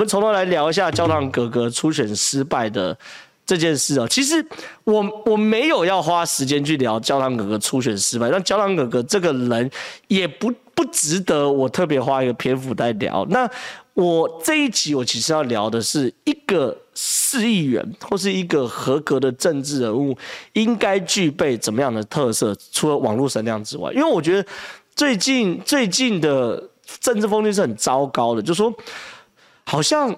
我们从头来聊一下焦糖哥哥初选失败的这件事哦。其实我我没有要花时间去聊焦糖哥哥初选失败，但焦糖哥哥这个人也不不值得我特别花一个篇幅来聊。那我这一集我其实要聊的是一个市议员或是一个合格的政治人物应该具备怎么样的特色，除了网络声量之外，因为我觉得最近最近的政治风气是很糟糕的，就说好像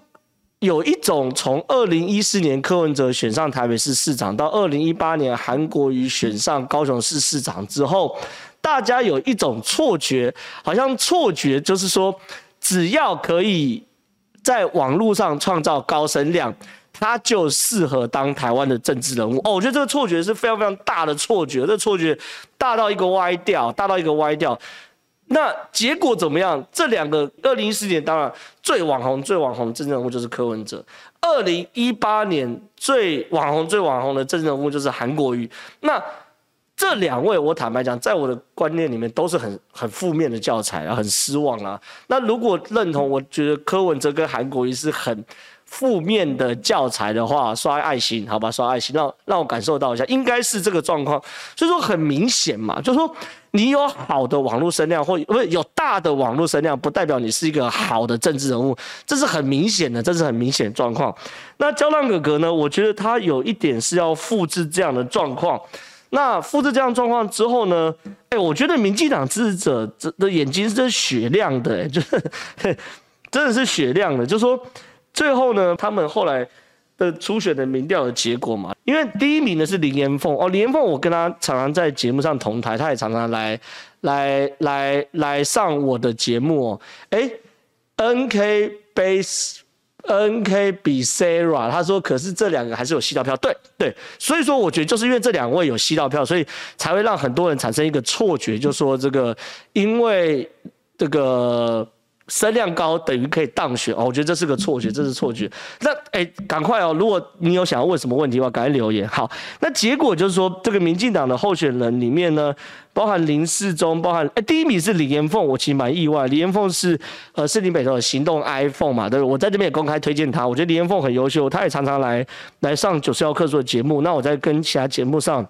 有一种从二零一四年柯文哲选上台北市市长到二零一八年韩国瑜选上高雄市市长之后，大家有一种错觉，好像错觉就是说。只要可以在网络上创造高声量，他就适合当台湾的政治人物。哦，我觉得这个错觉是非常非常大的错觉，这错觉大到一个歪掉，大到一个歪掉。那结果怎么样？这两个二零一四年当然最网红、最网红的政治人物就是柯文哲，二零一八年最网红、最网红的政治人物就是韩国瑜。那这两位，我坦白讲，在我的观念里面都是很很负面的教材啊，很失望啊。那如果认同，我觉得柯文哲跟韩国瑜是很负面的教材的话，刷爱心，好吧，刷爱心，让让我感受到一下，应该是这个状况。所以说很明显嘛，就是说你有好的网络声量，或不是有大的网络声量，不代表你是一个好的政治人物，这是很明显的，这是很明显的状况。那焦浪哥哥呢？我觉得他有一点是要复制这样的状况。那复制这样状况之后呢？哎，我觉得民进党支持者的眼睛是雪亮的，就是真的是雪亮的。就是说最后呢，他们后来的初选的民调的结果嘛，因为第一名的是林延凤哦，林延凤我跟他常常在节目上同台，他也常常来来来来上我的节目哦。哎，NK Base。N K 比 Sarah，他说，可是这两个还是有吸到票，对对，所以说我觉得就是因为这两位有吸到票，所以才会让很多人产生一个错觉，就说这个因为这个。声量高等于可以当选哦，我觉得这是个错觉，这是错觉。那哎，赶快哦！如果你有想要问什么问题的话，赶快留言。好，那结果就是说，这个民进党的候选人里面呢，包含林世忠，包含哎，第一名是李延凤，我其实蛮意外。李延凤是呃，士林北投的行动 iPhone 嘛，对不？我在这边也公开推荐他，我觉得李延凤很优秀，他也常常来来上九十号客诉的节目。那我在跟其他节目上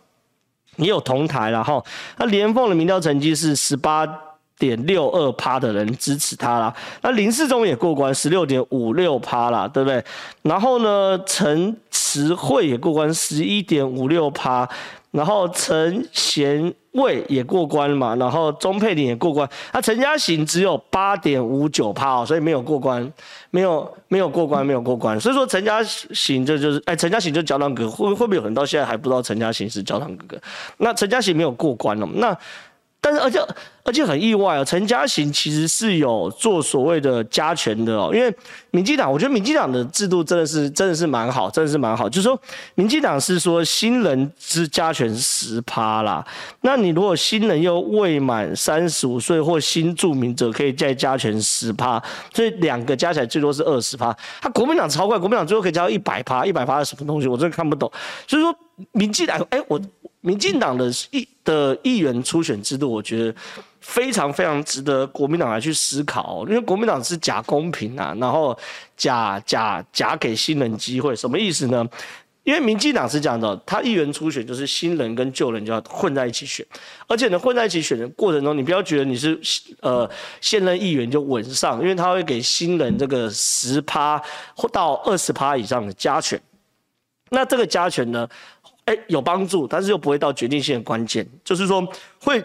也有同台了哈。那李延凤的民调成绩是十八。点六二趴的人支持他啦，那林世忠也过关，十六点五六趴啦，对不对？然后呢，陈慈惠也过关，十一点五六趴，然后陈贤卫也过关嘛，然后钟佩玲也过关，那陈嘉行只有八点五九趴哦，所以没有过关，没有没有过关，没有过关，所以说陈嘉行这就是，哎，陈嘉行就焦糖哥，会会不会有人到现在还不知道陈嘉行是焦糖哥哥？那陈嘉行没有过关了，那。但是，而且而且很意外哦，陈嘉行其实是有做所谓的加权的哦，因为民进党，我觉得民进党的制度真的是真的是蛮好，真的是蛮好。就是说，民进党是说新人之加权十趴啦，那你如果新人又未满三十五岁或新住民者，可以再加权十趴，所以两个加起来最多是二十趴。他国民党超怪，国民党最后可以加到一百趴，一百趴是什么东西？我真的看不懂。所以说，民进党，哎，我。民进党的议的议员初选制度，我觉得非常非常值得国民党来去思考，因为国民党是假公平啊，然后假假假给新人机会，什么意思呢？因为民进党是这样的，他议员初选就是新人跟旧人就要混在一起选，而且呢混在一起选的过程中，你不要觉得你是呃现任议员就稳上，因为他会给新人这个十趴或到二十趴以上的加权，那这个加权呢？哎，有帮助，但是又不会到决定性的关键，就是说会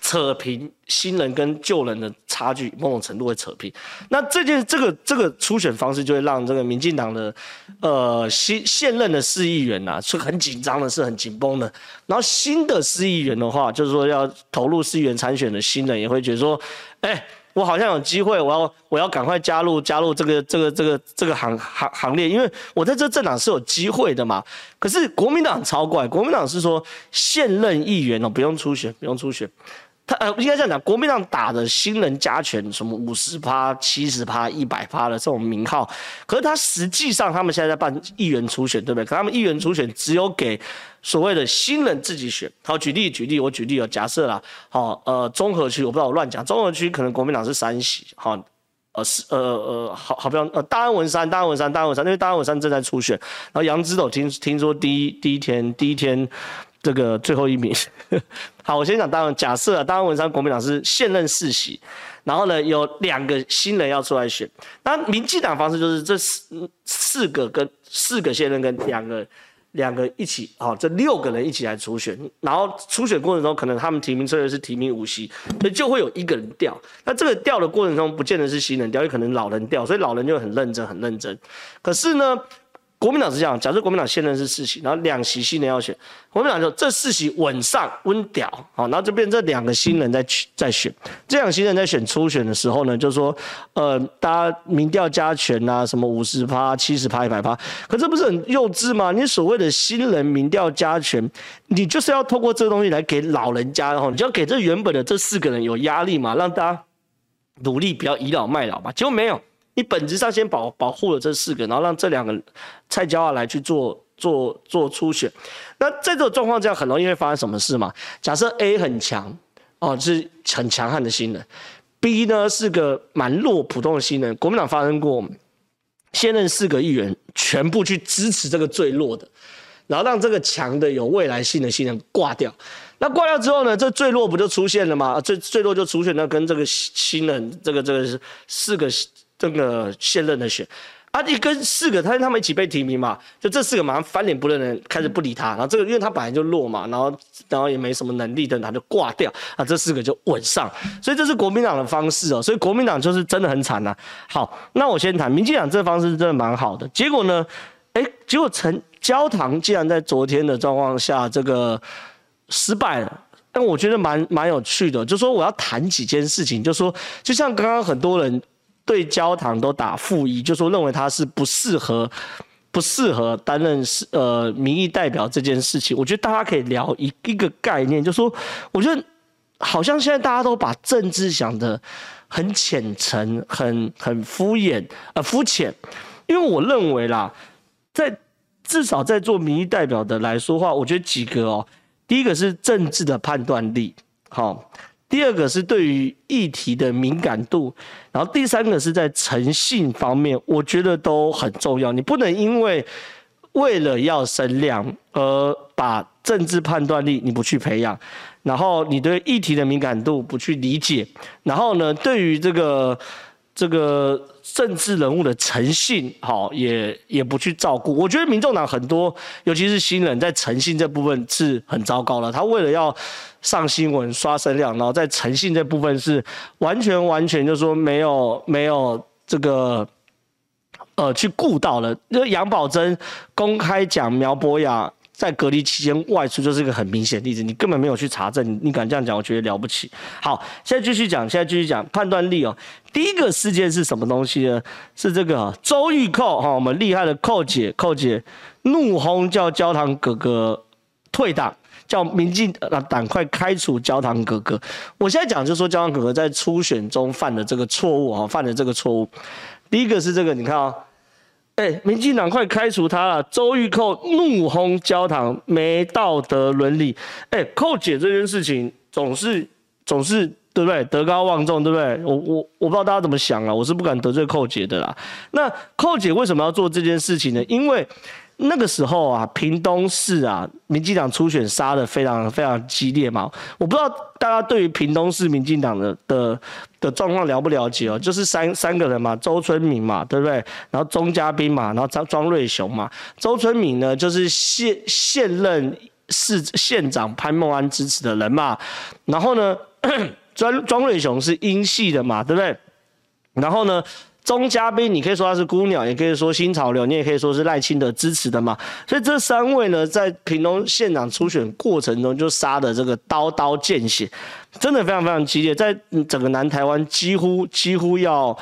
扯平新人跟旧人的差距，某种程度会扯平。那这件这个这个初选方式，就会让这个民进党的呃新现任的市议员呐是很紧张的，是很紧绷的。然后新的市议员的话，就是说要投入市议员参选的新人，也会觉得说，哎。我好像有机会，我要我要赶快加入加入这个这个这个这个行行行列，因为我在这政党是有机会的嘛。可是国民党超怪，国民党是说现任议员哦不用初选，不用初选。他呃应该这样讲，国民党打的新人加权什么五十趴、七十趴、一百趴的这种名号，可是他实际上他们现在在办议员初选，对不对？可他们议员初选只有给所谓的新人自己选。好，举例举例，我举例哦，假设啦，好呃，中和区我不知道我乱讲，中和区可能国民党是三席，好，呃是呃呃好好比方呃大安文山大安文山大安文山，因为大安文山正在初选，然后杨之斗听听说第一第一天第一天这个最后一名，好，我先讲当然，假设啊，当然文山国民党是现任四席，然后呢有两个新人要出来选，那民进党方式就是这四四个跟四个现任跟两个。两个一起，好，这六个人一起来初选，然后初选过程中，可能他们提名策略是提名五席，所以就会有一个人掉。那这个掉的过程中，不见得是新人掉，也可能老人掉，所以老人就很认真，很认真。可是呢，国民党是这样，假设国民党现任是四席，然后两席新人要选，国民党就这四席稳上温屌，好，然后就变这两个新人在在选，这两个新人在选初选的时候呢，就说，呃，大家民调加权啊，什么五十趴、七十趴、一百趴，可这不是很幼稚吗？你所谓的新人民调加权，你就是要透过这个东西来给老人家，然后你就要给这原本的这四个人有压力嘛，让大家努力不要倚老卖老嘛，结果没有。你本质上先保保护了这四个，然后让这两个菜椒啊来去做做做初选。那在这种状况这样很容易会发生什么事嘛？假设 A 很强哦，是很强悍的新人；B 呢是个蛮弱普通的新人。国民党发生过，现任四个议员全部去支持这个最弱的，然后让这个强的有未来性的新人挂掉。那挂掉之后呢，这最弱不就出现了吗？最最弱就出现了，跟这个新人这个这个四个。这个现任的选，啊，一跟四个他跟他们一起被提名嘛，就这四个马上翻脸不认人，开始不理他，然后这个因为他本来就弱嘛，然后然后也没什么能力的，他就挂掉，啊，这四个就稳上，所以这是国民党的方式哦，所以国民党就是真的很惨呐、好，那我先谈民进党这方式真的蛮好的，结果呢，哎，结果陈焦糖竟然在昨天的状况下这个失败了，但我觉得蛮蛮有趣的，就说我要谈几件事情，就说就像刚刚很多人。对焦糖都打负一，就说认为他是不适合，不适合担任是呃民意代表这件事情。我觉得大家可以聊一一个概念，就说我觉得好像现在大家都把政治想得很浅层、很很敷衍呃肤浅。因为我认为啦，在至少在做民意代表的来说话，我觉得几个哦，第一个是政治的判断力，好。第二个是对于议题的敏感度，然后第三个是在诚信方面，我觉得都很重要。你不能因为为了要声量而把政治判断力你不去培养，然后你对议题的敏感度不去理解，然后呢，对于这个这个。政治人物的诚信，好，也也不去照顾。我觉得民众党很多，尤其是新人，在诚信这部分是很糟糕了。他为了要上新闻、刷声量，然后在诚信这部分是完全完全就说没有没有这个呃去顾到了。那杨宝珍公开讲苗博雅。在隔离期间外出就是一个很明显的例子，你根本没有去查证，你敢这样讲，我觉得了不起。好，现在继续讲，现在继续讲判断力哦。第一个事件是什么东西呢？是这个周玉蔻哈，我们厉害的蔻姐，蔻姐怒轰叫焦糖哥哥退党，叫民进党快开除焦糖哥哥。我现在讲就是说焦糖哥哥在初选中犯的这个错误啊，犯的这个错误。第一个是这个，你看啊、哦。哎、民进党快开除他了！周玉蔻怒轰焦糖没道德伦理。哎、寇，姐这件事情总是总是对不对？德高望重对不对？我我我不知道大家怎么想啊，我是不敢得罪寇姐的啦。那寇姐为什么要做这件事情呢？因为。那个时候啊，屏东市啊，民进党初选杀的非常非常激烈嘛。我不知道大家对于屏东市民进党的的的状况了不了解哦？就是三三个人嘛，周春明嘛，对不对？然后钟嘉宾嘛，然后庄庄瑞雄嘛。周春明呢，就是现现任市县长潘孟安支持的人嘛。然后呢，庄庄瑞雄是英系的嘛，对不对？然后呢？钟嘉宾，你可以说他是孤鸟，也可以说新潮流，你也可以说是赖清德支持的嘛。所以这三位呢，在屏东县长初选过程中就杀的这个刀刀见血，真的非常非常激烈，在整个南台湾几乎几乎要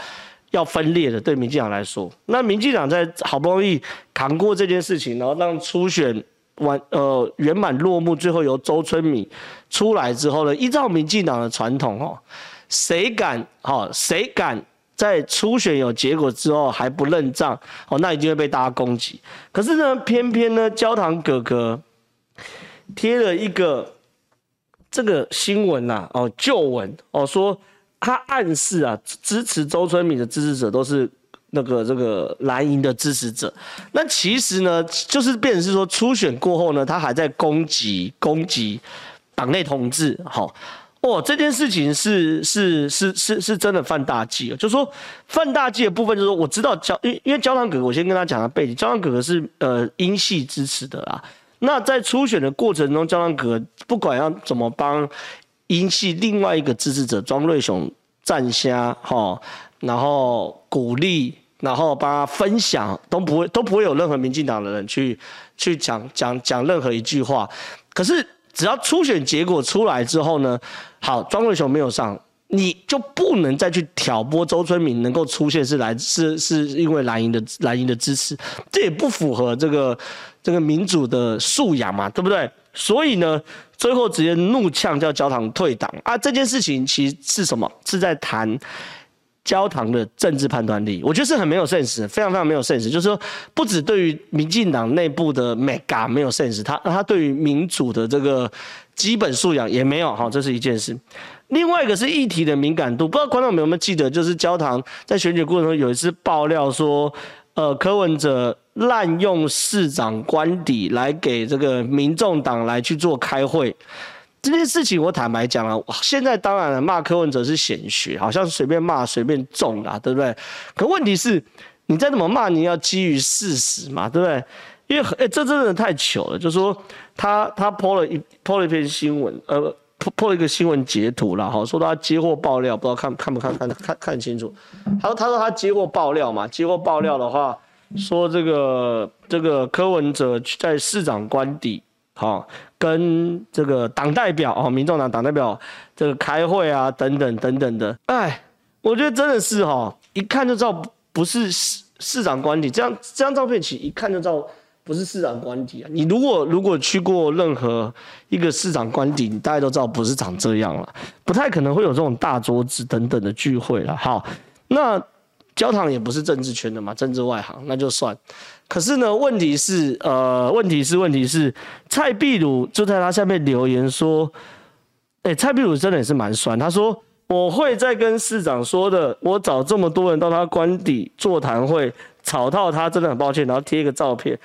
要分裂的。对民进党来说，那民进党在好不容易扛过这件事情，然后让初选完呃圆满落幕，最后由周春米出来之后呢，依照民进党的传统哦，谁敢哦谁敢？在初选有结果之后还不认账哦，那一定会被大家攻击。可是呢，偏偏呢，焦糖哥哥贴了一个这个新闻、啊，哦，旧闻哦，说他暗示啊，支持周春敏的支持者都是那个这个蓝营的支持者。那其实呢，就是变成是说初选过后呢，他还在攻击攻击党内同志。好，哦这件事情是是是是是真的犯大忌了！就说犯大忌的部分，就是说我知道焦，因因为焦糖哥哥，我先跟他讲下背景，焦糖哥哥是呃英系支持的啦。那在初选的过程中，焦糖哥哥不管要怎么帮。英系另外一个支持者庄瑞雄站虾哈，然后鼓励，然后帮他分享，都不会都不会有任何民进党的人去去讲讲讲任何一句话。可是只要初选结果出来之后呢，好，庄瑞雄没有上，你就不能再去挑拨周春明能够出现是来是是因为蓝营的蓝营的支持，这也不符合这个这个民主的素养嘛，对不对？所以呢。最后直接怒呛叫焦糖退党啊！这件事情其实是什么？是在谈焦糖的政治判断力。我觉得是很没有 sense，非常非常没有 sense。就是说，不止对于民进党内部的 mega 没有 sense，他他对于民主的这个基本素养也没有。好，这是一件事。另外一个是议题的敏感度，不知道观众们有没有记得，就是焦糖在选举过程中有一次爆料说，呃，柯文哲。滥用市长官邸来给这个民众党来去做开会，这件事情我坦白讲了，现在当然了，骂柯文哲是显学，好像随便骂随便中啦，对不对？可问题是，你再怎么骂，你要基于事实嘛，对不对？因为哎，这真的太糗了，就说他他 po 了一 po 了一篇新闻，呃，po 了一个新闻截图了，哈，说他接获爆料，不知道看看不看看看看清楚。他说他说他接获爆料嘛，接获爆料的话。说这个这个柯文哲在市长官邸，好跟这个党代表哦，民众党党代表这个开会啊，等等等等的，哎，我觉得真的是哈，一看就知道不是市市长官邸，这样这张照片起一看就知道不是市长官邸啊。你如果如果去过任何一个市长官邸，你大家都知道不是长这样了，不太可能会有这种大桌子等等的聚会了。好，那。焦糖也不是政治圈的嘛，政治外行那就算。可是呢，问题是，呃，问题是，问题是，蔡壁如就在他下面留言说，哎、蔡壁如真的也是蛮酸。他说，我会再跟市长说的，我找这么多人到他官邸座谈会，吵到他，真的很抱歉。然后贴一个照片。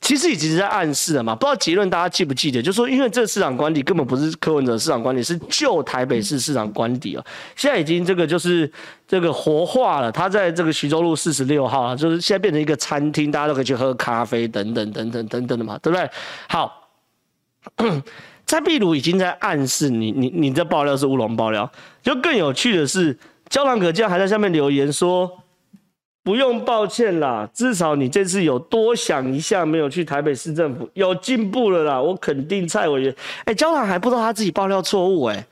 其实已经在暗示了嘛，不知道结论大家记不记得？就是说，因为这个市场管理根本不是柯文哲市场管理，是旧台北市市场官邸啊。现在已经这个就是这个活化了，他在这个徐州路四十六号啊，就是现在变成一个餐厅，大家都可以去喝咖啡等等等等等等的嘛，对不对？好，蔡壁如已经在暗示你，你你这爆料是乌龙爆料。就更有趣的是，焦糖哥竟然还在下面留言说。不用抱歉啦，至少你这次有多想一下，没有去台北市政府，有进步了啦。我肯定蔡委员，哎，焦糖还不知道他自己爆料错误，哎，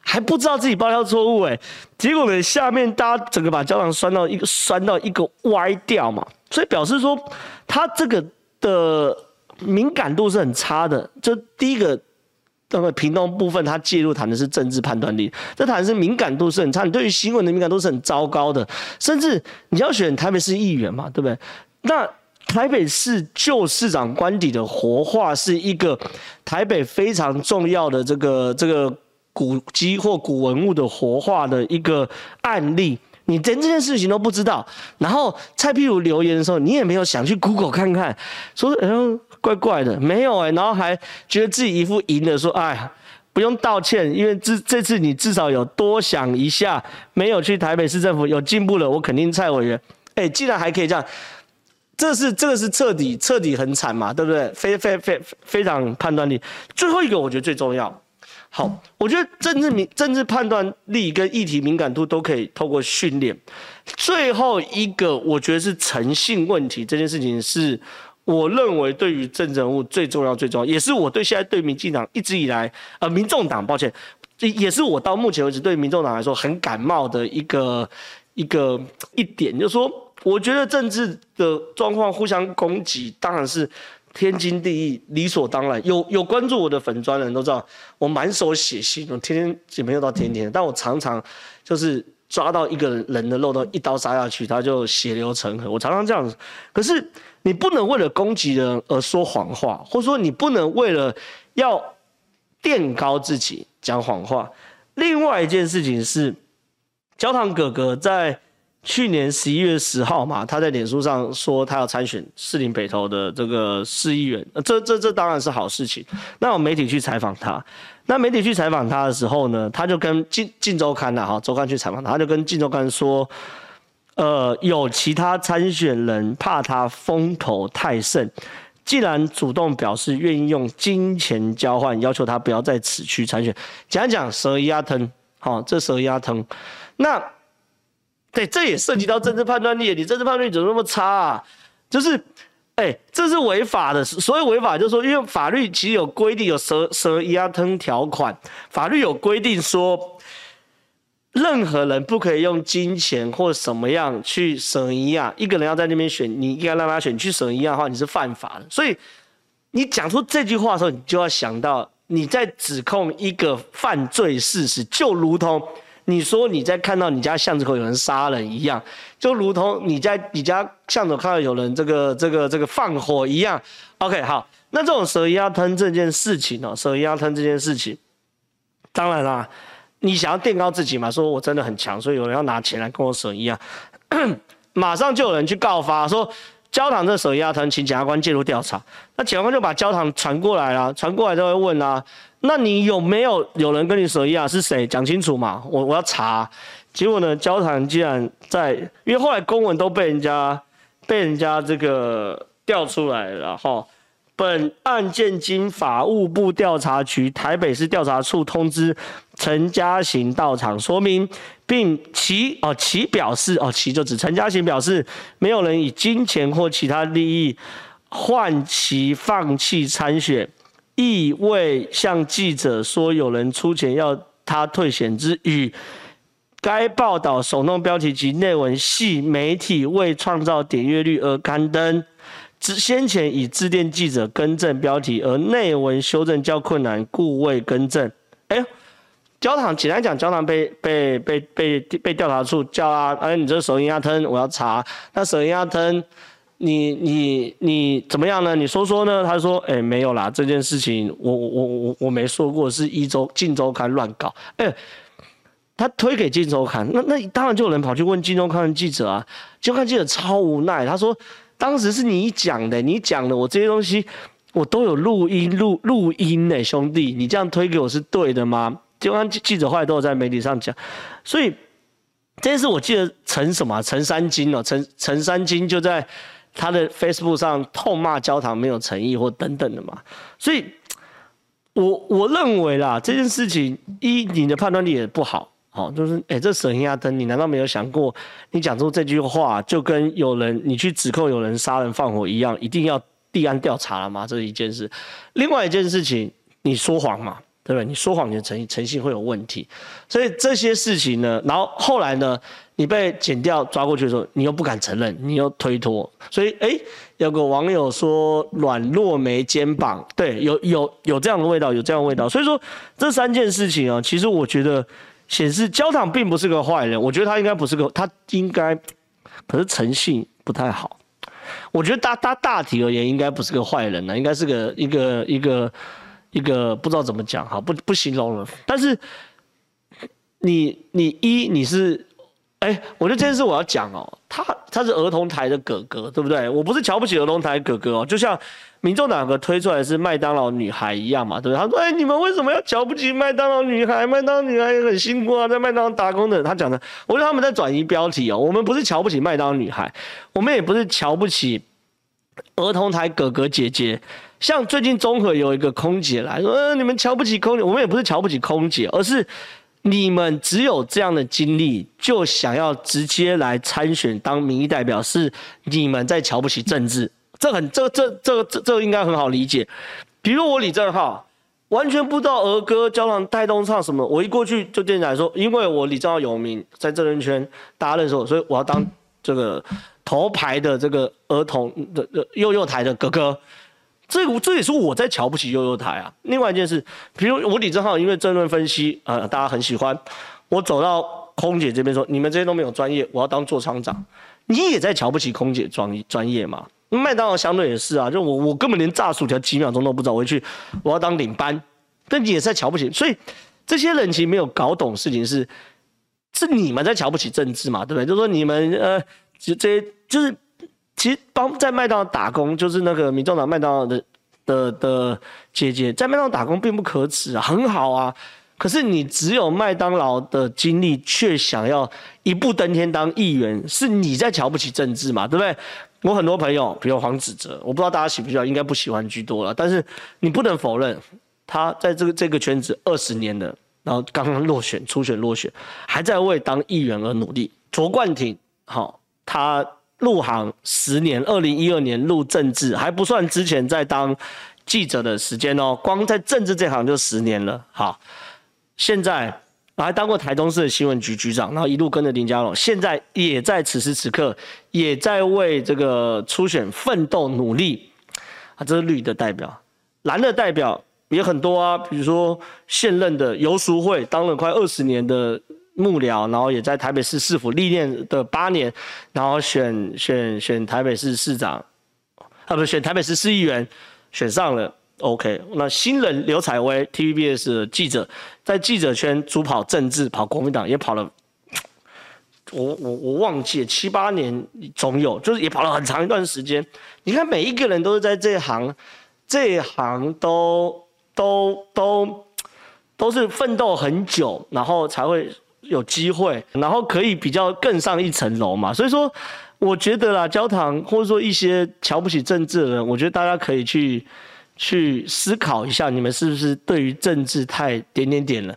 还不知道自己爆料错误，哎，结果呢，下面大家整个把焦糖酸到一个酸到一个歪掉嘛，所以表示说他这个的敏感度是很差的，就第一个。那么屏东部分，他介入谈的是政治判断力，这谈的是敏感度是很差，你对于新闻的敏感度是很糟糕的，甚至你要选台北市议员嘛，对不对？那台北市旧市长官邸的活化是一个台北非常重要的这个这个古迹或古文物的活化的一个案例，你连这件事情都不知道，然后蔡壁如留言的时候，你也没有想去 Google 看看，说哎。怪怪的，没有哎、然后还觉得自己一副赢的，说哎，不用道歉，因为这这次你至少有多想一下，没有去台北市政府有进步了，我肯定蔡委员，哎，既然还可以这样，这是这个是彻底彻底很惨嘛，对不对？非非非非常判断力。最后一个我觉得最重要，好，我觉得政治敏政治判断力跟议题敏感度都可以透过训练。最后一个我觉得是诚信问题，这件事情是。我认为对于政治人物最重要、最重要，也是我对现在对民进党一直以来，呃，民众党，抱歉，也是我到目前为止对民众党来说很感冒的一个一个一点，就是说，我觉得政治的状况互相攻击，当然是天经地义、理所当然。有有关注我的粉专人都知道，我满手血腥，我天天也没有到天天，但我常常就是抓到一个人的漏洞，一刀杀下去，他就血流成河。我常常这样子，可是。你不能为了攻击人而说谎话，或者说你不能为了要垫高自己讲谎话。另外一件事情是，焦糖哥哥在去年十一月十号嘛，他在脸书上说他要参选士林北投的这个市议员，这这这当然是好事情。那有媒体去采访他，那媒体去采访他的时候呢，他就跟《镜镜周刊》呐哈周刊去采访他，他就跟《镜周刊》说，呃，有其他参选人怕他风头太盛，既然主动表示愿意用金钱交换，要求他不要在此区参选，讲讲蛇牙疼，好，这蛇牙疼。那，对，这也涉及到政治判断力。你政治判断力怎么那么差啊？就是，哎，这是违法的。所谓违法，就是说，因为法律其实有规定，有蛇蛇牙疼条款，法律有规定说，任何人不可以用金钱或什么样去蛇牙。一个人要在那边选，你应该让他选去蛇牙的话，你是犯法的。所以，你讲出这句话的时候，你就要想到你在指控一个犯罪事实，就如同。你说你在看到你家巷子口有人杀人一样，就如同你在你家巷子看到有人这个这个这个放火一样。OK，好，那这种蛇压吞这件事情哦，蛇压吞这件事情，当然啦，你想要垫高自己嘛，说我真的很强，所以有人要拿钱来跟我蛇一样，马上就有人去告发说焦糖这蛇压吞，请检察官介入调查。那检察官就把焦糖传过来了，传过来就会问啊。那你有没有有人跟你说一样是谁？讲清楚嘛，我我要查。结果呢，焦糖竟然在，因为后来公文都被人家被人家这个调出来了哈。本案件经法务部调查局台北市调查处通知陈嘉行到场说明，并其哦其表示哦其就指陈嘉行表示，没有人以金钱或其他利益换其放弃参选。亦未向记者说有人出钱要他退选之语。该报道首弄标题及内文系媒体为创造点阅率而刊登，之先前已致电记者更正标题，而内文修正较困难，故未更正。哎，焦糖简单讲，焦糖被被被被被调查处叫啊，哎，你这手淫鸭吞，我要查。那手淫鸭吞。你你你怎么样呢？你说说呢？他说：“哎、没有啦，这件事情我我我我没说过，是一周镜周刊乱搞。哎、他推给镜周刊，那那当然就有人跑去问镜周刊记者啊。镜周刊记者超无奈，他说：当时是你讲的，你讲的，我这些东西我都有录音录录音呢，兄弟，你这样推给我是对的吗？镜周刊记者后来都有在媒体上讲，所以这件事我记得陈什么陈三金哦，陈陈三金就在。”他的 Facebook 上痛骂焦糖没有诚意或等等的嘛，所以我，我认为啦，这件事情一你的判断力也不好，好就是哎、这蛇形鸭灯，你难道没有想过，你讲出这句话就跟有人你去指控有人杀人放火一样，一定要立案调查了吗？这是一件事。另外一件事情，你说谎嘛，对不对？你说谎，你的诚诚信会有问题。所以这些事情呢，然后后来呢？你被剪掉抓过去的时候，你又不敢承认，你又推脱，所以哎、有个网友说软弱没肩膀，对，有有有这样的味道，有这样的味道。所以说这三件事情啊，其实我觉得显示焦糖并不是个坏人，我觉得他应该不是个，他应该可是诚信不太好。我觉得大大大体而言，应该不是个坏人呢，应该是个一个一个一个一个不知道怎么讲哈，不不形容了。但是你你一你是。哎、我觉得这件事我要讲哦，他他是儿童台的哥哥，对不对？我不是瞧不起儿童台哥哥哦，就像民众党个推出来是麦当劳女孩一样嘛，对不对？他说：“哎、你们为什么要瞧不起麦当劳女孩？麦当劳女孩也很辛苦啊，在麦当劳打工的。”他讲的，我觉得他们在转移标题哦。我们不是瞧不起麦当劳女孩，我们也不是瞧不起儿童台哥哥姐姐。像最近中和有一个空姐来说：“呃，你们瞧不起空姐，我们也不是瞧不起空姐，而是。”你们只有这样的经历，就想要直接来参选当民意代表，是你们在瞧不起政治。这很这这这个这这应该很好理解。比如我李正浩，完全不知道儿歌、胶囊带动唱什么，我一过去就电台说，因为我李正浩有名，在政治圈大家认识我，所以我要当这个头牌的这个儿童的幼幼台的哥哥。这这也是我在瞧不起悠悠台啊。另外一件事，比如我李正浩，因为政论分析啊、大家很喜欢。我走到空姐这边说，你们这些都没有专业，我要当座舱长。你也在瞧不起空姐专专业嘛？麦当劳相对也是啊，就我我根本连炸薯条几秒钟都不知道，我去我要当领班，但你也在瞧不起。所以这些人其实没有搞懂事情是，是你们在瞧不起政治嘛，对不对？就说你们呃，就这些就是其实帮在麦当劳打工，就是那个民众党麦当劳的的的姐姐在麦当劳打工并不可耻啊，很好啊。可是你只有麦当劳的经历，却想要一步登天当议员，是你在瞧不起政治嘛？对不对？我很多朋友，比如黄子哲，我不知道大家喜不喜欢，应该不喜欢居多了。但是你不能否认，他在这个这个圈子二十年了，然后刚刚落选，初选落选，还在为当议员而努力。卓冠廷，好，他入行十年，二零一二年入政治，还不算之前在当记者的时间哦，光在政治这行就十年了，好。现在还当过台东市的新闻局局长，然后一路跟着林佳龙，现在也在此时此刻也在为这个初选奋斗努力啊！这是绿的代表，蓝的代表也很多啊，比如说现任的游淑慧，当了快二十年的幕僚，然后也在台北市市府历练的八年，然后选选选台北市市长，啊不是选台北市市议员，选上了。OK，那新人刘采薇，TVBS 的记者，在记者圈主跑政治，跑国民党也跑了，我我我忘记了七八年总有，就是也跑了很长一段时间。你看每一个人都是在这一行，这一行都都都都是奋斗很久，然后才会有机会，然后可以比较更上一层楼嘛。所以说，我觉得啦，教堂或者说一些瞧不起政治的人，我觉得大家可以去。去思考一下，你们是不是对于政治太点点点了？